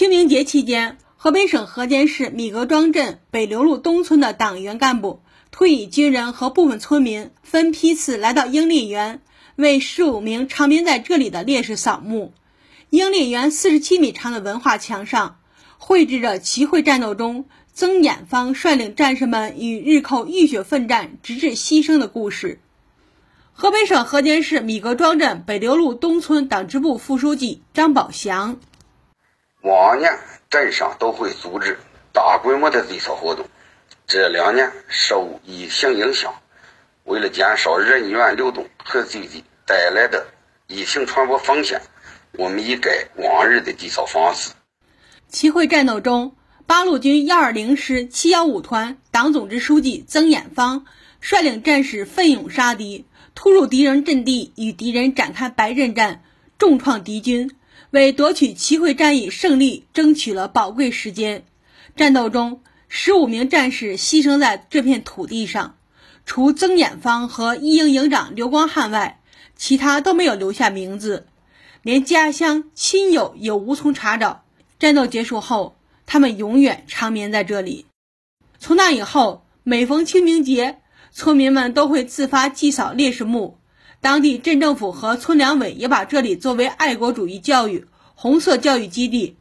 清明节期间，河北省河间市米格庄镇北流路东村的党员干部、退役军人和部分村民分批次来到英烈园，为十五名长眠在这里的烈士扫墓。英烈园四十七米长的文化墙上，绘制着齐会战斗中曾衍方率领战士们与日寇浴血奋战，直至牺牲的故事。河北省河间市米格庄镇北流路东村党支部副书记张宝祥。往年镇上都会组织大规模的祭扫活动，这两年受疫情影响，为了减少人员流动和聚集带来的疫情传播风险，我们一改往日的祭扫方式。齐会战斗中，八路军幺二零师七幺五团党总支书记曾衍芳率领战士奋勇杀敌，突入敌人阵地，与敌人展开白刃战，重创敌军。为夺取齐会战役胜利争取了宝贵时间。战斗中，十五名战士牺牲在这片土地上，除曾衍方和一营营长刘光汉外，其他都没有留下名字，连家乡亲友也无从查找。战斗结束后，他们永远长眠在这里。从那以后，每逢清明节，村民们都会自发祭扫烈士墓。当地镇政府和村两委也把这里作为爱国主义教育、红色教育基地，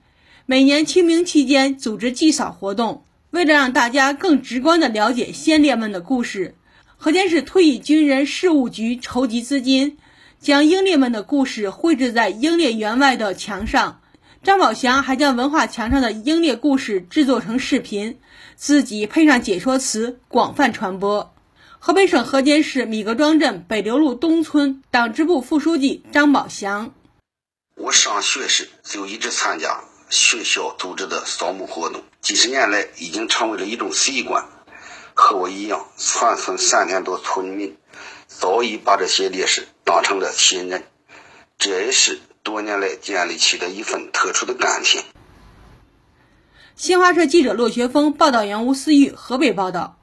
每年清明期间组织祭扫活动。为了让大家更直观地了解先烈们的故事，河间市退役军人事务局筹集资金，将英烈们的故事绘制在英烈园外的墙上。张宝祥还将文化墙上的英烈故事制作成视频，自己配上解说词，广泛传播。河北省河间市米格庄镇北流路东村党支部副书记张宝祥：我上学时就一直参加学校组织的扫墓活动，几十年来已经成为了一种习惯。和我一样，全村三千多村民早已把这些烈士当成了亲人，这也是多年来建立起的一份特殊的感情。新华社记者骆学峰，报道员吴思玉，河北报道。